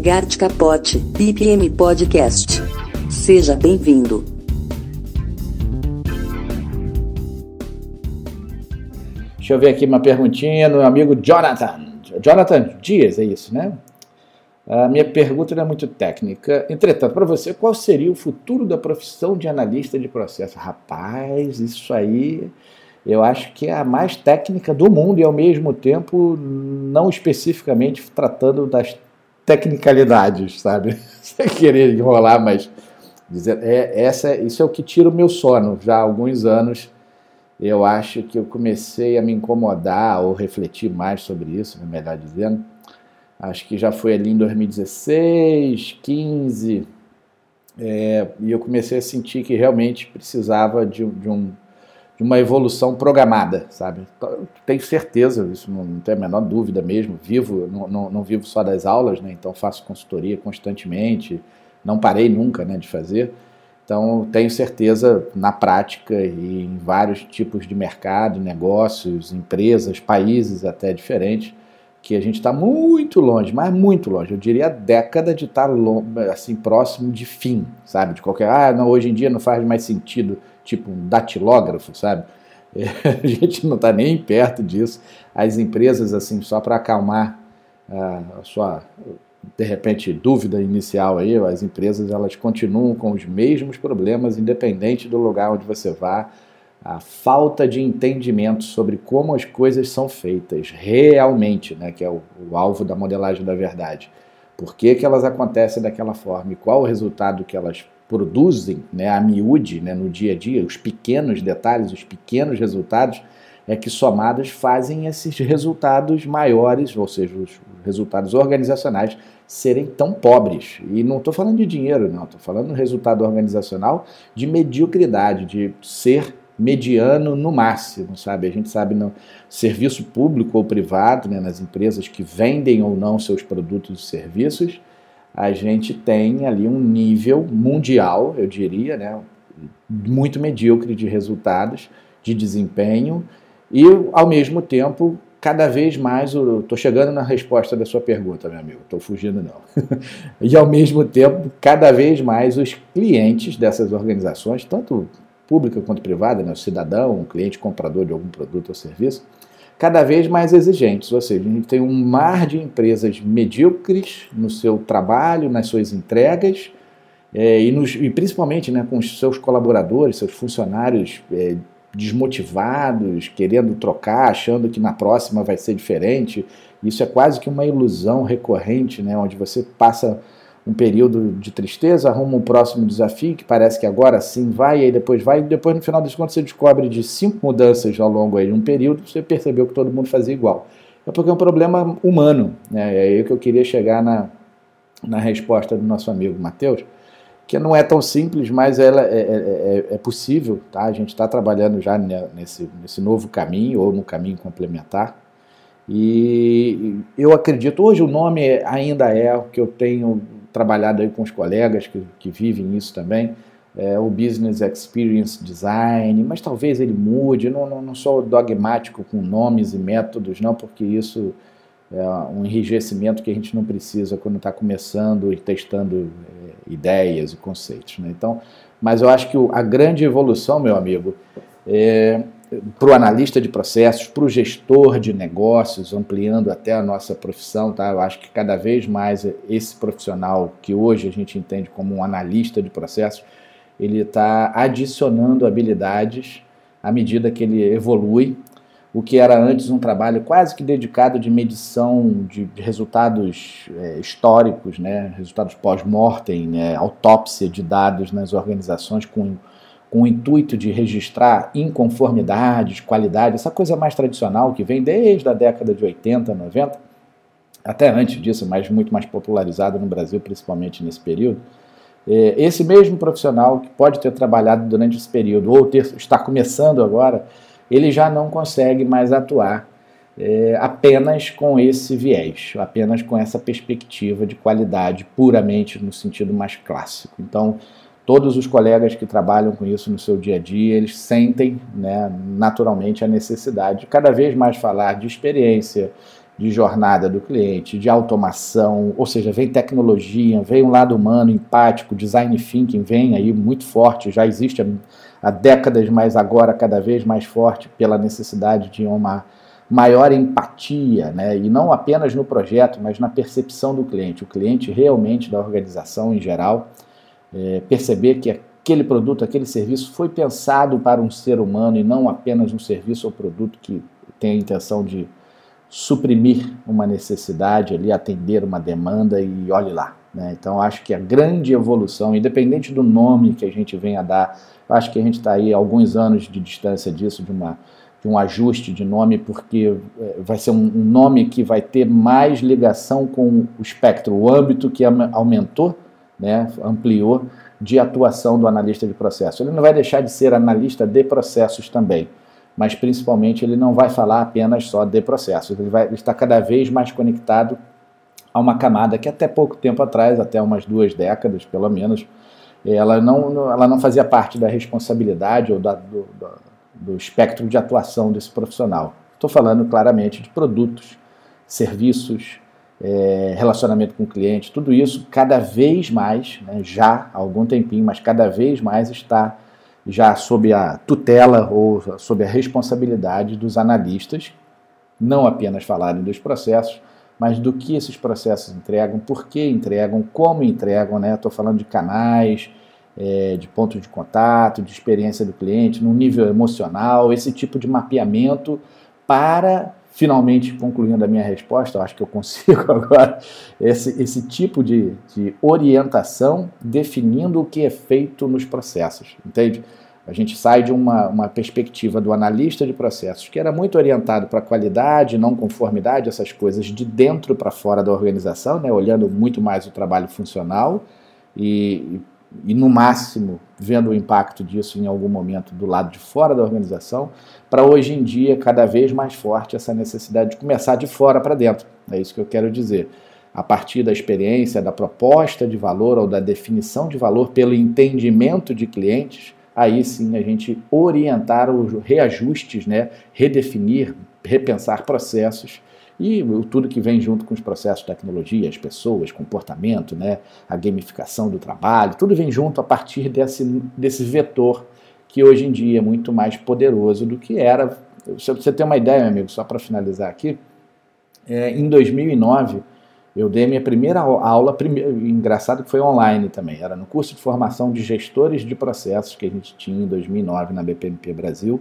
Gart Capote, BPM Podcast. Seja bem-vindo. Deixa eu ver aqui uma perguntinha do amigo Jonathan. Jonathan Dias, é isso, né? A minha pergunta não é muito técnica. Entretanto, para você, qual seria o futuro da profissão de analista de processo? Rapaz, isso aí eu acho que é a mais técnica do mundo e, ao mesmo tempo, não especificamente tratando das tecnicalidades, sabe? Sem querer enrolar, mas dizer, é, essa, isso é o que tira o meu sono. Já há alguns anos eu acho que eu comecei a me incomodar ou refletir mais sobre isso, melhor dizendo. Acho que já foi ali em 2016, 15, é, e eu comecei a sentir que realmente precisava de, de, um, de uma evolução programada, sabe? Então, tenho certeza, isso não, não tem a menor dúvida mesmo. Vivo, não, não, não, vivo só das aulas, né? Então faço consultoria constantemente, não parei nunca, né, de fazer. Então tenho certeza na prática e em vários tipos de mercado, negócios, empresas, países até diferentes, que a gente está muito longe, mas muito longe. Eu diria década de estar tá assim próximo de fim, sabe? De qualquer ah, não, hoje em dia não faz mais sentido tipo um datilógrafo, sabe? É, a gente não está nem perto disso. As empresas, assim, só para acalmar a sua, de repente, dúvida inicial aí, as empresas elas continuam com os mesmos problemas, independente do lugar onde você vá. A falta de entendimento sobre como as coisas são feitas realmente, né, que é o, o alvo da modelagem da verdade. Por que, que elas acontecem daquela forma e qual o resultado que elas produzem né, a miúde né, no dia a dia, os pequenos detalhes, os pequenos resultados, é que somados fazem esses resultados maiores, ou seja, os resultados organizacionais, serem tão pobres. E não estou falando de dinheiro, não, estou falando do resultado organizacional de mediocridade, de ser mediano no máximo, sabe? A gente sabe no serviço público ou privado, né, nas empresas que vendem ou não seus produtos e serviços, a gente tem ali um nível mundial, eu diria, né, muito medíocre de resultados, de desempenho, e ao mesmo tempo, cada vez mais, estou chegando na resposta da sua pergunta, meu amigo, estou fugindo não. e ao mesmo tempo, cada vez mais os clientes dessas organizações, tanto pública quanto privada, né, o cidadão, o cliente comprador de algum produto ou serviço, cada vez mais exigentes, ou seja, a gente tem um mar de empresas medíocres no seu trabalho, nas suas entregas, é, e, nos, e, principalmente né, com os seus colaboradores, seus funcionários é, desmotivados, querendo trocar, achando que na próxima vai ser diferente. Isso é quase que uma ilusão recorrente, né, onde você passa um período de tristeza, arruma um próximo desafio que parece que agora sim vai, e aí depois vai, e depois no final das contas você descobre de cinco mudanças ao longo de um período, você percebeu que todo mundo fazia igual. É porque é um problema humano, né? é aí que eu queria chegar na, na resposta do nosso amigo Matheus, que não é tão simples, mas ela é, é, é, é possível, tá? a gente está trabalhando já nesse, nesse novo caminho, ou no caminho complementar, e eu acredito, hoje o nome ainda é o que eu tenho trabalhado aí com os colegas que, que vivem isso também, é, o Business Experience Design, mas talvez ele mude, não, não, não sou dogmático com nomes e métodos, não, porque isso é um enrijecimento que a gente não precisa quando está começando e testando é, ideias e conceitos. Né? Então, mas eu acho que o, a grande evolução, meu amigo, é para o analista de processos, para o gestor de negócios, ampliando até a nossa profissão, tá? Eu acho que cada vez mais esse profissional que hoje a gente entende como um analista de processos, ele está adicionando habilidades à medida que ele evolui. O que era antes um trabalho quase que dedicado de medição de, resultados é, históricos, né? resultados pós-mortem, né? autópsia de dados nas organizações com com o intuito de registrar inconformidades, qualidade, essa coisa mais tradicional que vem desde a década de 80, 90, até antes disso, mas muito mais popularizada no Brasil, principalmente nesse período. É, esse mesmo profissional que pode ter trabalhado durante esse período ou ter, está começando agora, ele já não consegue mais atuar é, apenas com esse viés, apenas com essa perspectiva de qualidade puramente no sentido mais clássico. Então, todos os colegas que trabalham com isso no seu dia a dia, eles sentem né, naturalmente a necessidade de cada vez mais falar de experiência, de jornada do cliente, de automação, ou seja, vem tecnologia, vem um lado humano, empático, design thinking vem aí muito forte, já existe há décadas, mas agora cada vez mais forte pela necessidade de uma maior empatia, né? e não apenas no projeto, mas na percepção do cliente, o cliente realmente da organização em geral, é, perceber que aquele produto, aquele serviço foi pensado para um ser humano e não apenas um serviço ou produto que tem a intenção de suprimir uma necessidade ali, atender uma demanda e olhe lá. Né? Então acho que a grande evolução, independente do nome que a gente venha dar, acho que a gente está aí alguns anos de distância disso, de, uma, de um ajuste de nome, porque é, vai ser um nome que vai ter mais ligação com o espectro, o âmbito que aumentou, né, ampliou de atuação do analista de processo. Ele não vai deixar de ser analista de processos também mas principalmente ele não vai falar apenas só de processos, ele vai estar cada vez mais conectado a uma camada que até pouco tempo atrás, até umas duas décadas pelo menos, ela não, ela não fazia parte da responsabilidade ou da, do, do espectro de atuação desse profissional. Estou falando claramente de produtos, serviços, é, relacionamento com o cliente, tudo isso cada vez mais, né, já há algum tempinho, mas cada vez mais está já sob a tutela ou sob a responsabilidade dos analistas, não apenas falarem dos processos, mas do que esses processos entregam, por que entregam, como entregam, né? Estou falando de canais, é, de pontos de contato, de experiência do cliente, no nível emocional, esse tipo de mapeamento para finalmente concluindo a minha resposta, eu acho que eu consigo agora, esse, esse tipo de, de orientação definindo o que é feito nos processos, entende? A gente sai de uma, uma perspectiva do analista de processos, que era muito orientado para qualidade, não conformidade, essas coisas de dentro para fora da organização, né, olhando muito mais o trabalho funcional e, e, no máximo, vendo o impacto disso em algum momento do lado de fora da organização, para hoje em dia cada vez mais forte essa necessidade de começar de fora para dentro. É isso que eu quero dizer. A partir da experiência, da proposta de valor ou da definição de valor pelo entendimento de clientes, aí sim a gente orientar os reajustes, né, redefinir, repensar processos e tudo que vem junto com os processos tecnologia, as pessoas, comportamento, né, a gamificação do trabalho, tudo vem junto a partir desse, desse vetor que hoje em dia é muito mais poderoso do que era. Se você ter uma ideia, meu amigo, só para finalizar aqui, é, em 2009 eu dei minha primeira aula, engraçado que foi online também, era no curso de formação de gestores de processos que a gente tinha em 2009 na BPMP Brasil,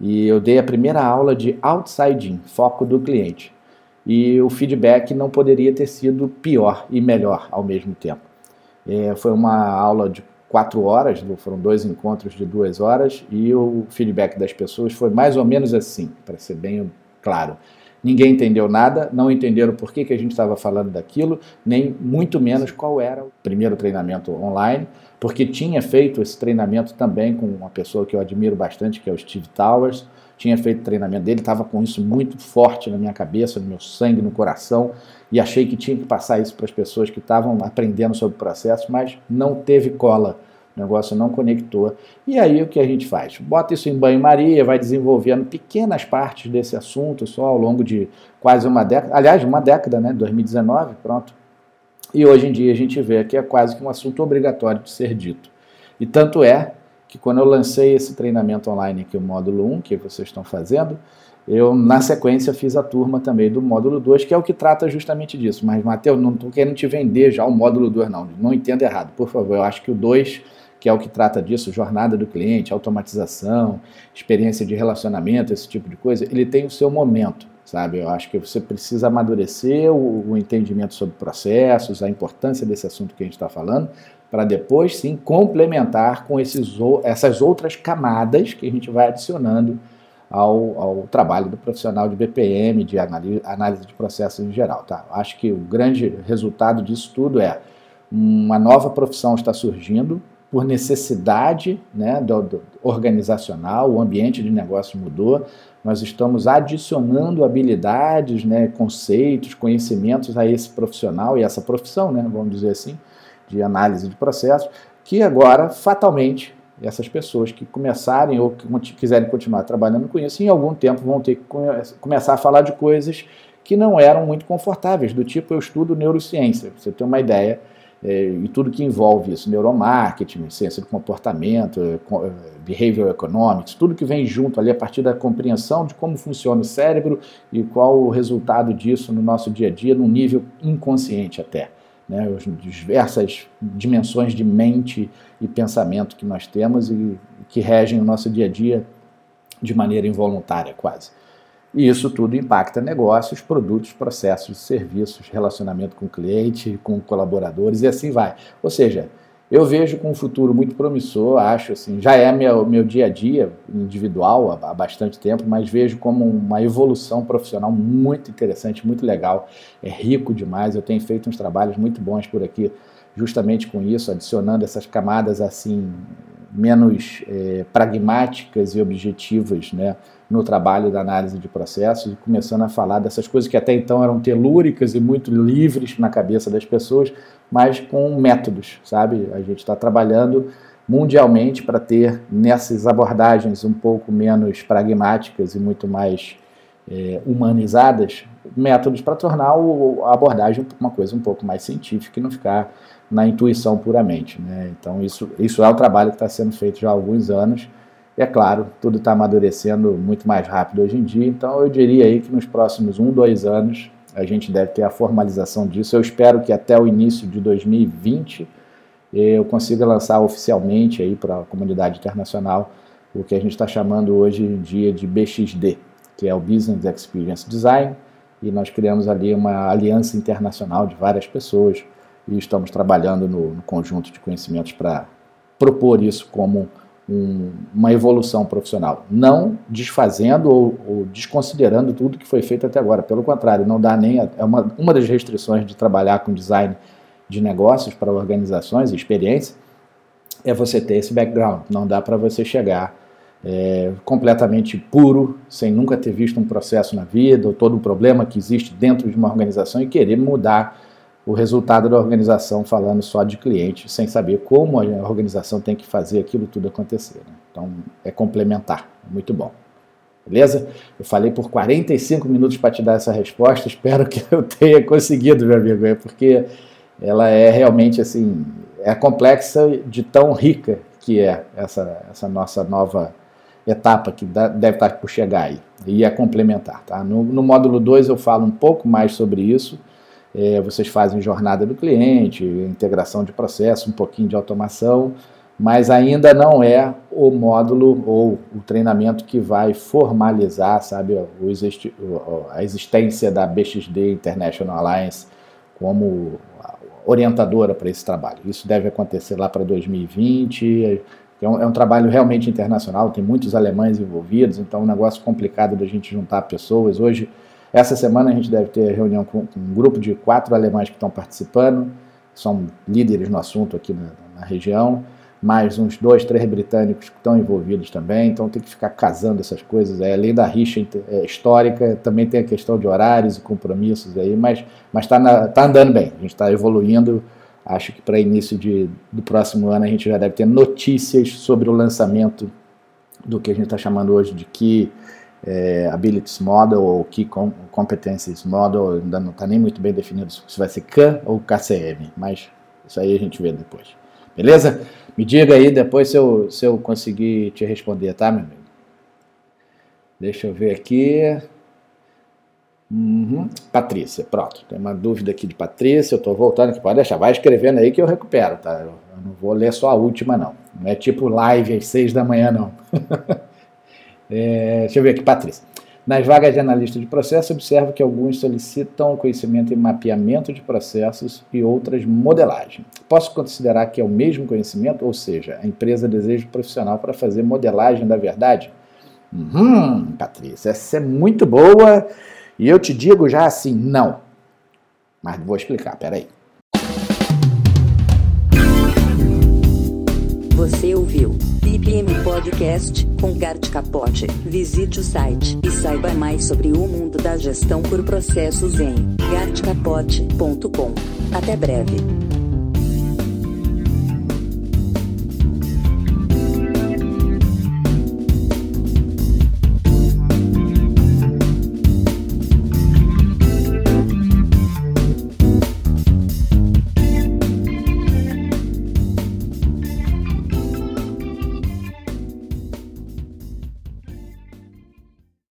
e eu dei a primeira aula de outside in, foco do cliente. E o feedback não poderia ter sido pior e melhor ao mesmo tempo. É, foi uma aula de quatro horas, foram dois encontros de duas horas, e o feedback das pessoas foi mais ou menos assim, para ser bem claro. Ninguém entendeu nada, não entenderam por que, que a gente estava falando daquilo, nem muito menos qual era o primeiro treinamento online, porque tinha feito esse treinamento também com uma pessoa que eu admiro bastante, que é o Steve Towers. Tinha feito treinamento dele, estava com isso muito forte na minha cabeça, no meu sangue, no coração, e achei que tinha que passar isso para as pessoas que estavam aprendendo sobre o processo, mas não teve cola o negócio não conectou. E aí o que a gente faz? Bota isso em banho-maria, vai desenvolvendo pequenas partes desse assunto só ao longo de quase uma década. Aliás, uma década, né? 2019, pronto. E hoje em dia a gente vê que é quase que um assunto obrigatório de ser dito. E tanto é que quando eu lancei esse treinamento online aqui, o módulo 1, que vocês estão fazendo, eu, na sequência, fiz a turma também do módulo 2, que é o que trata justamente disso. Mas, Matheus, não estou querendo te vender já o módulo 2, não. Não entenda errado, por favor. Eu acho que o 2 que é o que trata disso, jornada do cliente, automatização, experiência de relacionamento, esse tipo de coisa, ele tem o seu momento, sabe? Eu acho que você precisa amadurecer o, o entendimento sobre processos, a importância desse assunto que a gente está falando, para depois sim complementar com esses, essas outras camadas que a gente vai adicionando ao, ao, trabalho do profissional de BPM, de análise, de processos em geral. Tá? Acho que o grande resultado disso tudo é uma nova profissão está surgindo, por necessidade né, do, do organizacional, o ambiente de negócio mudou, nós estamos adicionando habilidades, né, conceitos, conhecimentos a esse profissional e essa profissão, né, vamos dizer assim, de análise de processos, que agora, fatalmente, essas pessoas que começarem ou que quiserem continuar trabalhando com isso, em algum tempo vão ter que começar a falar de coisas que não eram muito confortáveis, do tipo eu estudo neurociência, você tem uma ideia, é, e tudo que envolve isso, neuromarketing, ciência do comportamento, é, é, behavioral economics, tudo que vem junto ali a partir da compreensão de como funciona o cérebro e qual o resultado disso no nosso dia a dia, num nível inconsciente até. Né, as diversas dimensões de mente e pensamento que nós temos e que regem o nosso dia a dia de maneira involuntária, quase. E isso tudo impacta negócios, produtos, processos, serviços, relacionamento com o cliente, com colaboradores e assim vai. Ou seja, eu vejo com um futuro muito promissor, acho assim, já é meu, meu dia a dia individual há, há bastante tempo, mas vejo como uma evolução profissional muito interessante, muito legal, é rico demais. Eu tenho feito uns trabalhos muito bons por aqui, justamente com isso, adicionando essas camadas assim menos é, pragmáticas e objetivas, né? no trabalho da análise de processos e começando a falar dessas coisas que até então eram telúricas e muito livres na cabeça das pessoas, mas com métodos, sabe? A gente está trabalhando mundialmente para ter nessas abordagens um pouco menos pragmáticas e muito mais é, humanizadas métodos para tornar o, a abordagem uma coisa um pouco mais científica e não ficar na intuição puramente. Né? Então, isso, isso é o trabalho que está sendo feito já há alguns anos e é claro, tudo está amadurecendo muito mais rápido hoje em dia, então eu diria aí que nos próximos um, dois anos a gente deve ter a formalização disso. Eu espero que até o início de 2020 eu consiga lançar oficialmente aí para a comunidade internacional o que a gente está chamando hoje em dia de BXD, que é o Business Experience Design, e nós criamos ali uma aliança internacional de várias pessoas e estamos trabalhando no, no conjunto de conhecimentos para propor isso como um, uma evolução profissional, não desfazendo ou, ou, desconsiderando tudo que foi feito até agora. Pelo contrário, não dá nem a, é uma, uma das restrições de trabalhar com design de negócios para organizações e experiência é você ter esse background. Não dá para você chegar é, completamente puro, sem nunca ter visto um processo na vida ou todo o problema que existe dentro de uma organização e querer mudar o resultado da organização falando só de cliente, sem saber como a organização tem que fazer aquilo tudo acontecer. Né? Então, é complementar, é muito bom. Beleza? Eu falei por 45 minutos para te dar essa resposta, espero que eu tenha conseguido, meu amigo, é porque ela é realmente assim, é complexa de tão rica que é essa, essa nossa nova etapa que deve estar por chegar aí, e é complementar. Tá? No, no módulo 2 eu falo um pouco mais sobre isso, é, vocês fazem jornada do cliente, integração de processo, um pouquinho de automação, mas ainda não é o módulo ou o treinamento que vai formalizar, sabe, a existência da BXD International Alliance como orientadora para esse trabalho. Isso deve acontecer lá para 2020. É um, é um, trabalho realmente internacional, tem muitos alemães envolvidos, então é um negócio complicado da gente juntar pessoas. Hoje essa semana a gente deve ter reunião com, com um grupo de quatro alemães que estão participando, são líderes no assunto aqui na, na região, mais uns dois, três britânicos que estão envolvidos também, então tem que ficar casando essas coisas. Aí, além da rixa é, histórica, também tem a questão de horários e compromissos aí, mas está tá andando bem, a gente está evoluindo. Acho que para início de, do próximo ano a gente já deve ter notícias sobre o lançamento do que a gente está chamando hoje de Key é, Abilities Model ou Key Competencies Model, ainda não está nem muito bem definido se vai ser CAN ou KCM, mas isso aí a gente vê depois. Beleza? Me diga aí depois se eu, se eu conseguir te responder, tá, meu amigo? Deixa eu ver aqui. Uhum. Patrícia, pronto. Tem uma dúvida aqui de Patrícia. Eu estou voltando aqui. Pode deixar, vai escrevendo aí que eu recupero, tá? Eu, eu não vou ler só a última, não. Não é tipo live às seis da manhã, não. É, deixa eu ver aqui, Patrícia. Nas vagas de analista de processo, observo que alguns solicitam conhecimento em mapeamento de processos e outras modelagem. Posso considerar que é o mesmo conhecimento, ou seja, a empresa deseja um profissional para fazer modelagem da verdade? Hum, Patrícia, essa é muito boa e eu te digo já assim, não. Mas vou explicar, peraí. Você ouviu BPM Podcast com Gart Capote. Visite o site e saiba mais sobre o mundo da gestão por processos em gartcapote.com. Até breve.